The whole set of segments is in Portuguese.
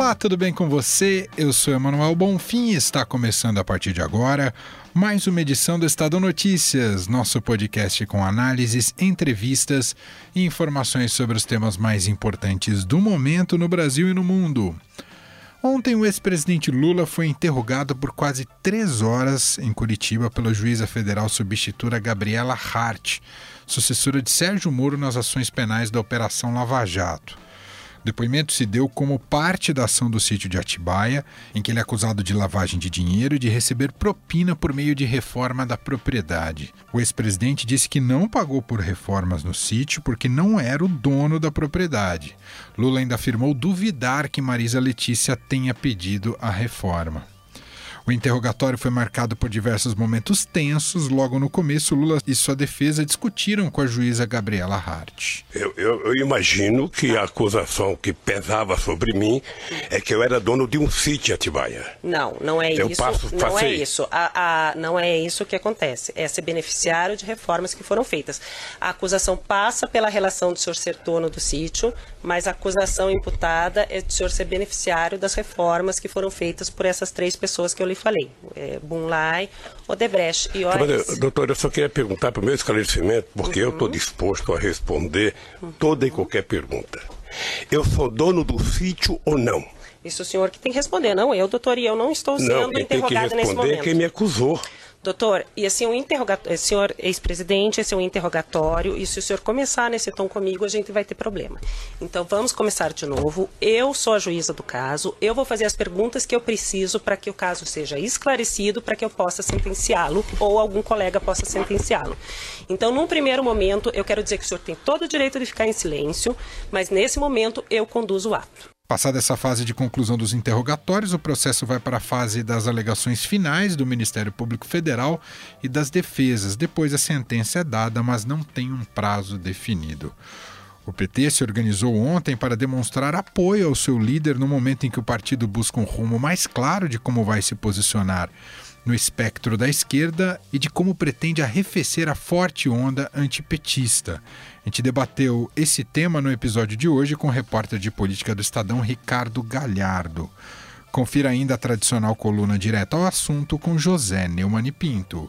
Olá, tudo bem com você? Eu sou Emanuel Bonfim e está começando a partir de agora mais uma edição do Estado Notícias, nosso podcast com análises, entrevistas e informações sobre os temas mais importantes do momento no Brasil e no mundo. Ontem, o ex-presidente Lula foi interrogado por quase três horas em Curitiba pela juíza federal substituta Gabriela Hart, sucessora de Sérgio Moro nas ações penais da Operação Lava Jato. O depoimento se deu como parte da ação do sítio de Atibaia, em que ele é acusado de lavagem de dinheiro e de receber propina por meio de reforma da propriedade. O ex-presidente disse que não pagou por reformas no sítio porque não era o dono da propriedade. Lula ainda afirmou duvidar que Marisa Letícia tenha pedido a reforma. O interrogatório foi marcado por diversos momentos tensos. Logo no começo, Lula e sua defesa discutiram com a juíza Gabriela Hart. Eu, eu, eu, imagino que a acusação que pesava sobre mim é que eu era dono de um sítio Atibaia. Não, não é eu isso. Passo, não é isso. A, a, não é isso que acontece. É ser beneficiário de reformas que foram feitas. A acusação passa pela relação do senhor ser dono do sítio, mas a acusação imputada é do senhor ser beneficiário das reformas que foram feitas por essas três pessoas que eu lhe falei, é, Bunlai, Odebrecht e Oris. Doutor, eu só queria perguntar para o meu esclarecimento, porque uhum. eu estou disposto a responder toda e qualquer pergunta. Eu sou dono do sítio ou não? Isso o senhor que tem que responder, não eu, doutor, e eu não estou sendo não, interrogado nesse momento. Não, quem me acusou. Doutor, e assim, um interrogatório, senhor ex-presidente, esse é um interrogatório, e se o senhor começar nesse tom comigo, a gente vai ter problema. Então, vamos começar de novo. Eu sou a juíza do caso, eu vou fazer as perguntas que eu preciso para que o caso seja esclarecido, para que eu possa sentenciá-lo, ou algum colega possa sentenciá-lo. Então, num primeiro momento, eu quero dizer que o senhor tem todo o direito de ficar em silêncio, mas nesse momento eu conduzo o ato. Passada essa fase de conclusão dos interrogatórios, o processo vai para a fase das alegações finais do Ministério Público Federal e das defesas. Depois a sentença é dada, mas não tem um prazo definido. O PT se organizou ontem para demonstrar apoio ao seu líder no momento em que o partido busca um rumo mais claro de como vai se posicionar no espectro da esquerda e de como pretende arrefecer a forte onda antipetista. Gente debateu esse tema no episódio de hoje com o repórter de política do Estadão, Ricardo Galhardo. Confira ainda a tradicional coluna direta ao assunto com José Neumann Pinto.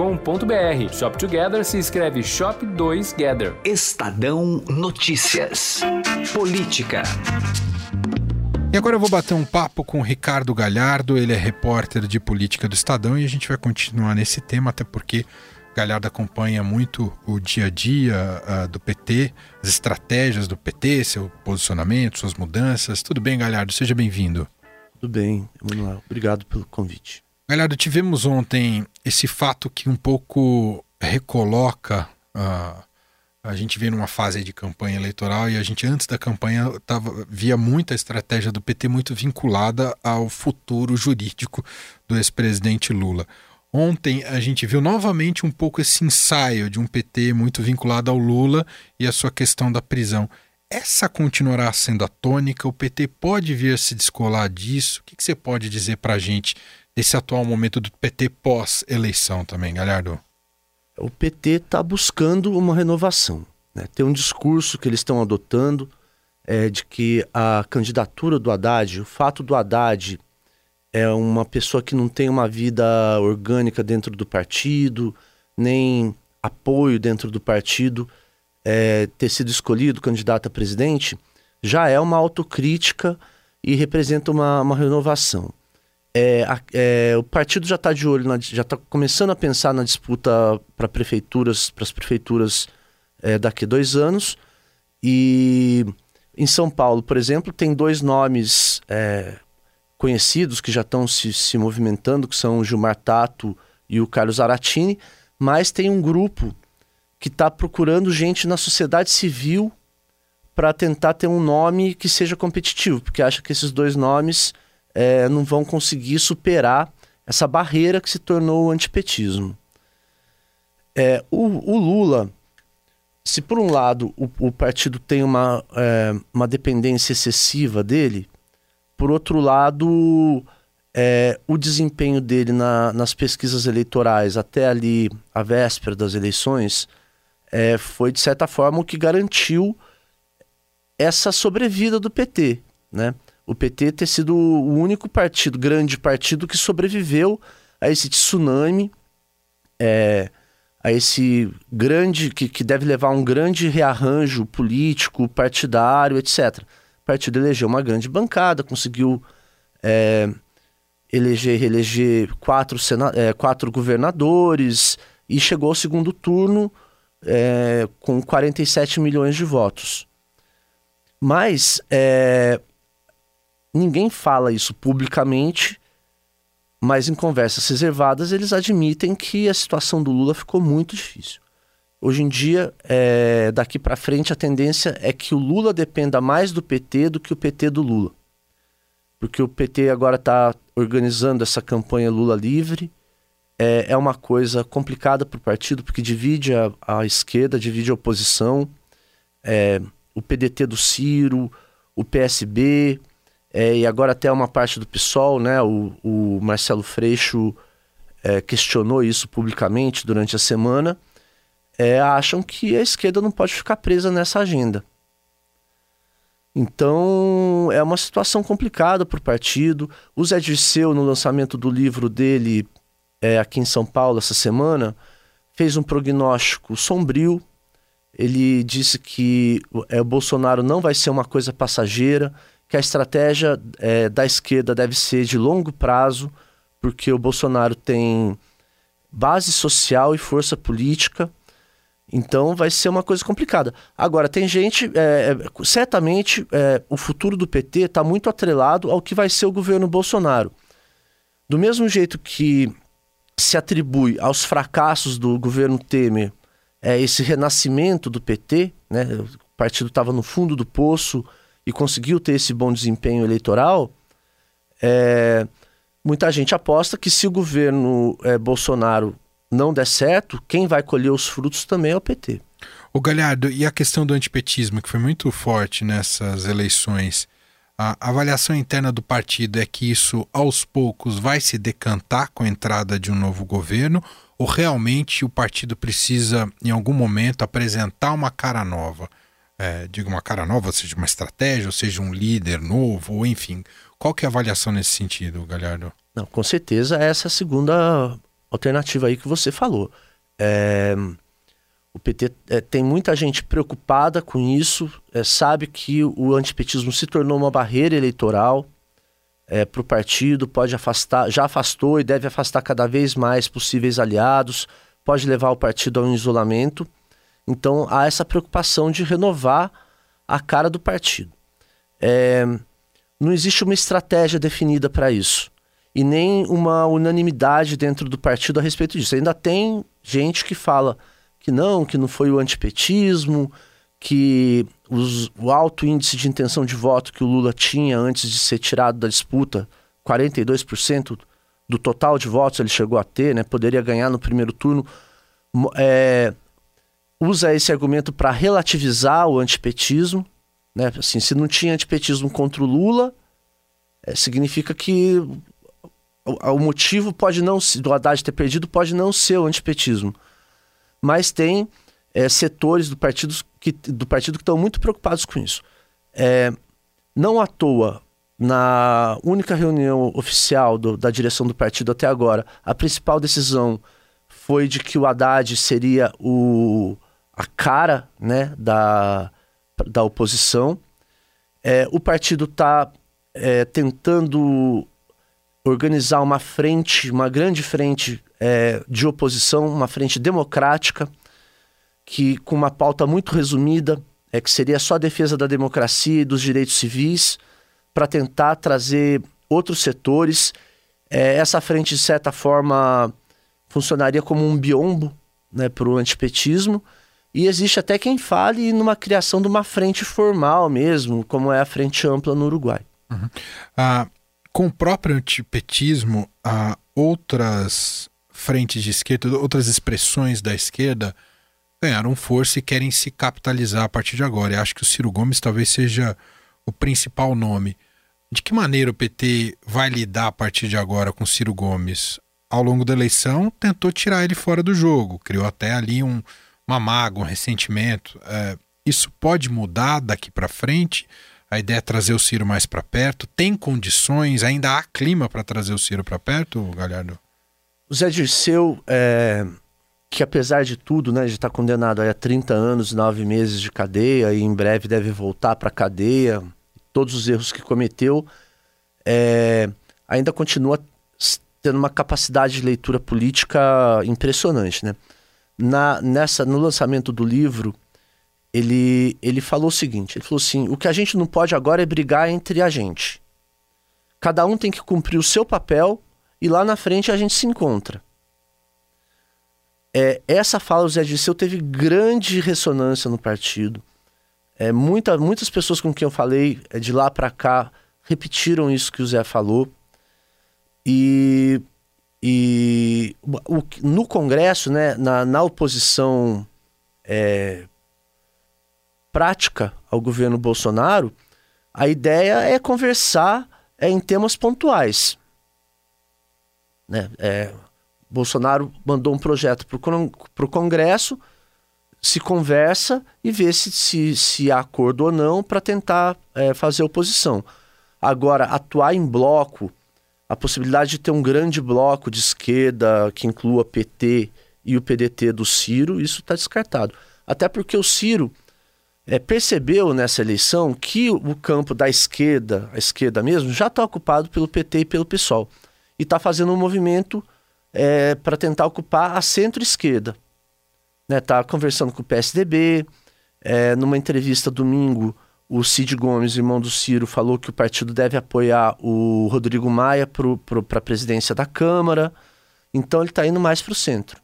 shop2gather.com.br. Shop Together se escreve Shop 2 Gather. Estadão Notícias. Política. E agora eu vou bater um papo com o Ricardo Galhardo, ele é repórter de política do Estadão e a gente vai continuar nesse tema, até porque Galhardo acompanha muito o dia a dia uh, do PT, as estratégias do PT, seu posicionamento, suas mudanças. Tudo bem, Galhardo? Seja bem-vindo. Tudo bem, Emanuel. Obrigado pelo convite. Galhardo, tivemos ontem esse fato que um pouco recoloca. Uh, a gente vê numa fase de campanha eleitoral e a gente, antes da campanha, tava, via muita estratégia do PT muito vinculada ao futuro jurídico do ex-presidente Lula. Ontem a gente viu novamente um pouco esse ensaio de um PT muito vinculado ao Lula e a sua questão da prisão. Essa continuará sendo a tônica? O PT pode vir a se descolar disso? O que, que você pode dizer para a gente esse atual momento do PT pós-eleição também, Galhardo? O PT está buscando uma renovação. Né? Tem um discurso que eles estão adotando é, de que a candidatura do Haddad, o fato do Haddad é uma pessoa que não tem uma vida orgânica dentro do partido, nem apoio dentro do partido, é, ter sido escolhido candidato a presidente, já é uma autocrítica e representa uma, uma renovação é, é, o partido já está de olho, na, já está começando a pensar na disputa para prefeituras, para as prefeituras é, daqui a dois anos. E Em São Paulo, por exemplo, tem dois nomes é, conhecidos que já estão se, se movimentando, que são o Gilmar Tato e o Carlos Aratini, mas tem um grupo que está procurando gente na sociedade civil para tentar ter um nome que seja competitivo, porque acha que esses dois nomes é, não vão conseguir superar essa barreira que se tornou o antipetismo. É, o, o Lula se por um lado o, o partido tem uma, é, uma dependência excessiva dele, por outro lado, é, o desempenho dele na, nas pesquisas eleitorais até ali a véspera das eleições é, foi, de certa forma, o que garantiu essa sobrevida do PT. Né? O PT ter sido o único partido, grande partido, que sobreviveu a esse tsunami. É, a esse grande, que, que deve levar a um grande rearranjo político, partidário, etc. O partido elegeu uma grande bancada, conseguiu é, eleger, reeleger quatro, sena, é, quatro governadores e chegou ao segundo turno é, com 47 milhões de votos. Mas é, ninguém fala isso publicamente mas em conversas reservadas eles admitem que a situação do Lula ficou muito difícil. Hoje em dia, é, daqui para frente, a tendência é que o Lula dependa mais do PT do que o PT do Lula. Porque o PT agora está organizando essa campanha Lula livre. É, é uma coisa complicada para o partido, porque divide a, a, esquerda, divide a oposição. É, o PDT do Ciro, o PSB, é, e agora até uma parte do PSOL, né? O, o Marcelo Freixo é, questionou isso publicamente durante a semana. É, acham que a esquerda não pode ficar presa nessa agenda. Então é uma situação complicada para o partido. O Zé Dirceu, no lançamento do livro dele é, aqui em São Paulo essa semana, fez um prognóstico sombrio. Ele disse que é, o Bolsonaro não vai ser uma coisa passageira, que a estratégia é, da esquerda deve ser de longo prazo, porque o Bolsonaro tem base social e força política. Então vai ser uma coisa complicada. Agora, tem gente. É, é certamente é, o futuro do PT está muito atrelado ao que vai ser o governo Bolsonaro. Do mesmo jeito que se atribui aos fracassos do governo Temer é, esse renascimento do PT, né? o partido estava no fundo do poço, e conseguiu ter esse bom desempenho eleitoral, é, muita gente aposta que se o governo é, Bolsonaro não der certo, quem vai colher os frutos também é o PT. O Galhardo, e a questão do antipetismo, que foi muito forte nessas eleições, a avaliação interna do partido é que isso, aos poucos, vai se decantar com a entrada de um novo governo, ou realmente o partido precisa, em algum momento, apresentar uma cara nova? É, diga uma cara nova, seja uma estratégia, ou seja um líder novo, ou enfim. Qual que é a avaliação nesse sentido, Galhardo? Não, com certeza essa é a segunda alternativa aí que você falou. É, o PT é, tem muita gente preocupada com isso, é, sabe que o antipetismo se tornou uma barreira eleitoral é, para o partido, pode afastar, já afastou e deve afastar cada vez mais possíveis aliados, pode levar o partido a um isolamento. Então há essa preocupação de renovar a cara do partido. É, não existe uma estratégia definida para isso e nem uma unanimidade dentro do partido a respeito disso. Ainda tem gente que fala que não, que não foi o antipetismo, que os, o alto índice de intenção de voto que o Lula tinha antes de ser tirado da disputa, 42% do total de votos ele chegou a ter, né, poderia ganhar no primeiro turno, é, usa esse argumento para relativizar o antipetismo. Né? Assim, se não tinha antipetismo contra o Lula, é, significa que o, o, motivo pode não do Haddad ter perdido pode não ser o antipetismo. Mas tem é, setores do partido que, do partido que estão muito preocupados com isso. É, não à toa, na única reunião oficial do, da direção do partido até agora, a principal decisão foi de que o Haddad seria o a cara né, da, da oposição. É, o partido está é, tentando organizar uma frente, uma grande frente é, de oposição, uma frente democrática, que com uma pauta muito resumida é que seria só a defesa da democracia e dos direitos civis para tentar trazer outros setores. É, essa frente, de certa forma, funcionaria como um biombo né, para o antipetismo. E existe até quem fale numa criação de uma frente formal mesmo, como é a Frente Ampla no Uruguai. Uhum. Ah, com o próprio antipetismo, ah, outras frentes de esquerda, outras expressões da esquerda ganharam força e querem se capitalizar a partir de agora. Eu acho que o Ciro Gomes talvez seja o principal nome. De que maneira o PT vai lidar a partir de agora com Ciro Gomes? Ao longo da eleição, tentou tirar ele fora do jogo, criou até ali um, uma mágoa, um ressentimento. É, isso pode mudar daqui para frente? A ideia é trazer o Ciro mais para perto? Tem condições? Ainda há clima para trazer o Ciro para perto, Galhardo? O Zé Dirceu, é, que apesar de tudo, né, de estar condenado a 30 anos, 9 meses de cadeia e em breve deve voltar para a cadeia, todos os erros que cometeu, é, ainda continua tendo uma capacidade de leitura política impressionante, né? Na, nessa, no lançamento do livro, ele, ele falou o seguinte: ele falou assim, o que a gente não pode agora é brigar entre a gente. Cada um tem que cumprir o seu papel e lá na frente a gente se encontra. É, essa fala do Zé Dirceu teve grande ressonância no partido. É, muita, muitas pessoas com quem eu falei é, de lá para cá repetiram isso que o Zé falou. E e o, no Congresso, né, na, na oposição é, prática ao governo Bolsonaro, a ideia é conversar é, em temas pontuais. Né? É, Bolsonaro mandou um projeto para o Congresso, se conversa e vê se, se, se há acordo ou não para tentar é, fazer oposição. Agora, atuar em bloco a possibilidade de ter um grande bloco de esquerda que inclua PT e o PDT do Ciro, isso está descartado. Até porque o Ciro é, percebeu nessa eleição que o campo da esquerda, a esquerda mesmo, já está ocupado pelo PT e pelo PSOL. E está fazendo um movimento é, para tentar ocupar a centro-esquerda. Está né? conversando com o PSDB. É, numa entrevista domingo, o Cid Gomes, irmão do Ciro, falou que o partido deve apoiar o Rodrigo Maia para a presidência da Câmara. Então ele está indo mais para o centro.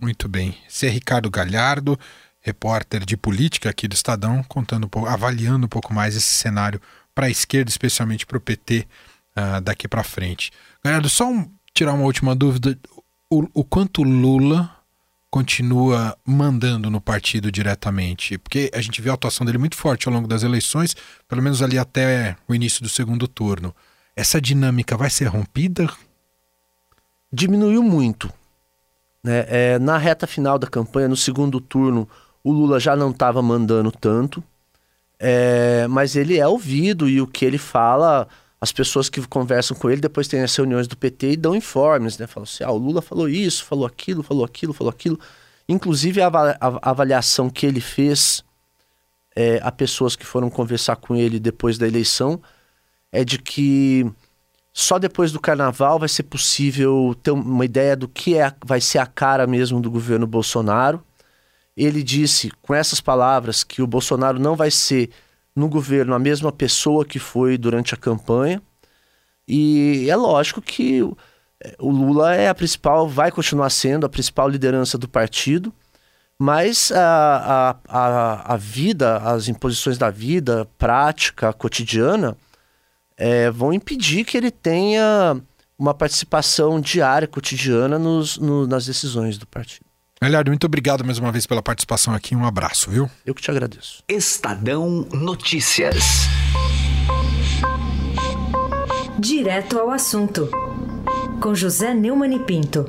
Muito bem. Esse é Ricardo Galhardo, repórter de política aqui do Estadão, contando avaliando um pouco mais esse cenário para a esquerda, especialmente para o PT uh, daqui para frente. Galhardo, só um, tirar uma última dúvida. O, o quanto Lula continua mandando no partido diretamente? Porque a gente viu a atuação dele muito forte ao longo das eleições, pelo menos ali até o início do segundo turno. Essa dinâmica vai ser rompida? Diminuiu muito. Né? É, na reta final da campanha, no segundo turno, o Lula já não estava mandando tanto, é, mas ele é ouvido e o que ele fala as pessoas que conversam com ele depois têm as reuniões do PT e dão informes, né? Falam assim, ah, o Lula falou isso, falou aquilo, falou aquilo, falou aquilo. Inclusive a, avaliação que ele fez é, a pessoas que foram conversar com ele depois da eleição é de que só depois do carnaval vai ser possível ter uma ideia do que é, vai ser a cara mesmo do governo Bolsonaro. Ele disse com essas palavras que o Bolsonaro não vai ser no governo a mesma pessoa que foi durante a campanha. E é lógico que é, o Lula é a principal, vai continuar sendo a principal liderança do partido, mas a, a, a, a vida, as imposições da vida, prática, cotidiana, é, vão impedir que ele tenha uma participação diária, cotidiana nos, no, nas decisões do partido. Galhardo, muito obrigado mais uma vez pela participação aqui. Um abraço, viu? Eu que te agradeço. Estadão Notícias. Direto ao assunto. Com José Neumann e Pinto.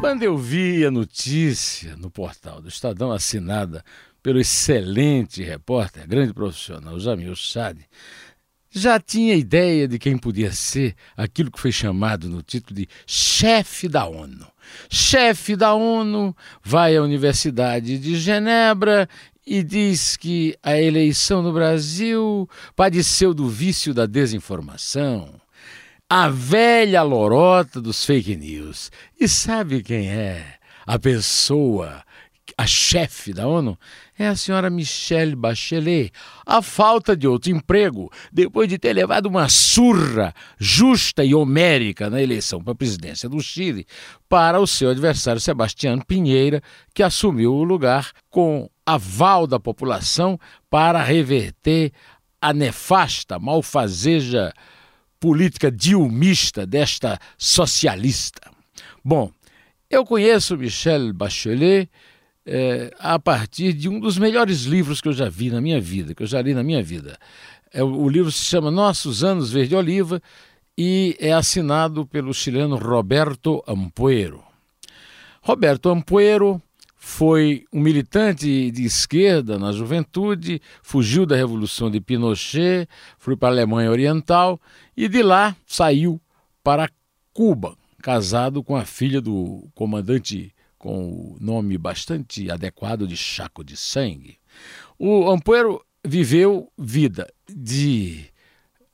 Quando eu vi a notícia no portal do Estadão assinada pelo excelente repórter, grande profissional Jamil Chade, já tinha ideia de quem podia ser aquilo que foi chamado no título de chefe da ONU. Chefe da ONU vai à Universidade de Genebra e diz que a eleição no Brasil padeceu do vício da desinformação. A velha lorota dos fake news. E sabe quem é? a pessoa, a chefe da ONU, é a senhora Michelle Bachelet. A falta de outro emprego, depois de ter levado uma surra justa e homérica na eleição para a presidência do Chile, para o seu adversário Sebastião Pinheira, que assumiu o lugar com aval da população para reverter a nefasta, malfazeja política dilmista desta socialista. Bom, eu conheço Michelle Bachelet é, a partir de um dos melhores livros que eu já vi na minha vida, que eu já li na minha vida. É, o livro se chama Nossos Anos Verde Oliva e é assinado pelo chileno Roberto Ampuero. Roberto Ampuero foi um militante de esquerda na juventude, fugiu da Revolução de Pinochet, foi para a Alemanha Oriental e de lá saiu para Cuba, casado com a filha do comandante com o nome bastante adequado de Chaco de Sangue. O Ampuero viveu vida de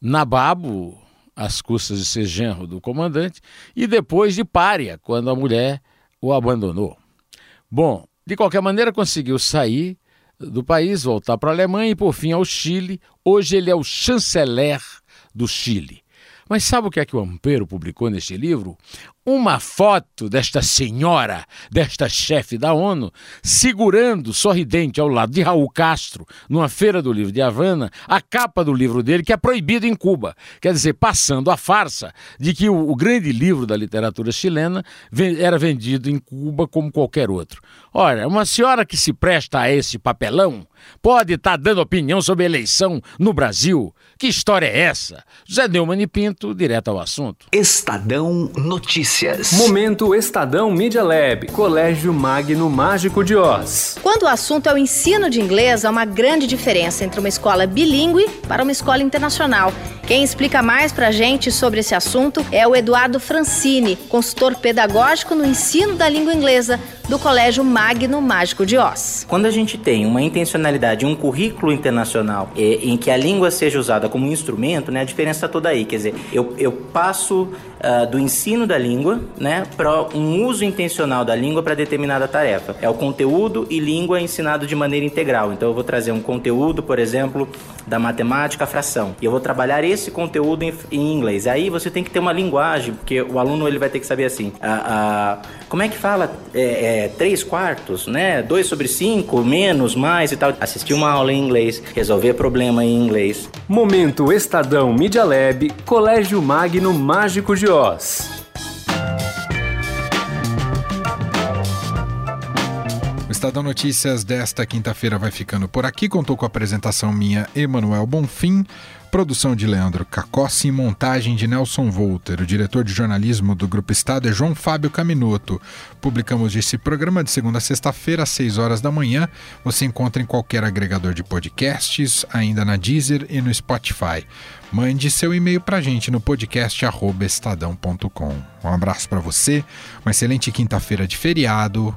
nababo, às custas de ser genro do comandante, e depois de párea, quando a mulher o abandonou. Bom, de qualquer maneira, conseguiu sair do país, voltar para a Alemanha e, por fim, ao Chile. Hoje ele é o chanceler do Chile. Mas sabe o que é que o Ampero publicou neste livro? Uma foto desta senhora, desta chefe da ONU, segurando, sorridente, ao lado de Raul Castro, numa feira do livro de Havana, a capa do livro dele, que é proibido em Cuba. Quer dizer, passando a farsa de que o, o grande livro da literatura chilena era vendido em Cuba como qualquer outro. Ora, uma senhora que se presta a esse papelão pode estar tá dando opinião sobre a eleição no Brasil. Que história é essa? José Neumann e Pinto, direto ao assunto. Estadão Notícias. Momento Estadão Media Lab, Colégio Magno Mágico de Oz. Quando o assunto é o ensino de inglês, há uma grande diferença entre uma escola bilíngue para uma escola internacional. Quem explica mais pra gente sobre esse assunto é o Eduardo Francini, consultor pedagógico no ensino da língua inglesa do Colégio Magno Mágico de Oz. Quando a gente tem uma intencionalidade, um currículo internacional é, em que a língua seja usada como instrumento, né, a diferença está toda aí. Quer dizer, eu, eu passo uh, do ensino da língua né, para um uso intencional da língua para determinada tarefa. É o conteúdo e língua ensinado de maneira integral. Então eu vou trazer um conteúdo, por exemplo, da matemática, a fração. E eu vou trabalhar esse conteúdo em, em, inglês. Aí você tem que ter uma linguagem, porque o aluno ele vai ter que saber assim. Uh, como é que fala é, é, 3 quartos, né? 2 sobre 5, menos, mais e tal. Assistir uma aula em inglês, resolver problema em inglês. Momento Estadão Media Lab, Colégio Magno Mágico de Oz. Estadão Notícias desta quinta-feira vai ficando por aqui. Contou com a apresentação minha, Emanuel Bonfim, produção de Leandro Cacossi e montagem de Nelson Volter. O diretor de jornalismo do Grupo Estado é João Fábio Caminoto. Publicamos esse programa de segunda a sexta-feira, às 6 horas da manhã. Você encontra em qualquer agregador de podcasts, ainda na Deezer e no Spotify. Mande seu e-mail para a gente no podcast estadão.com. Um abraço para você, uma excelente quinta-feira de feriado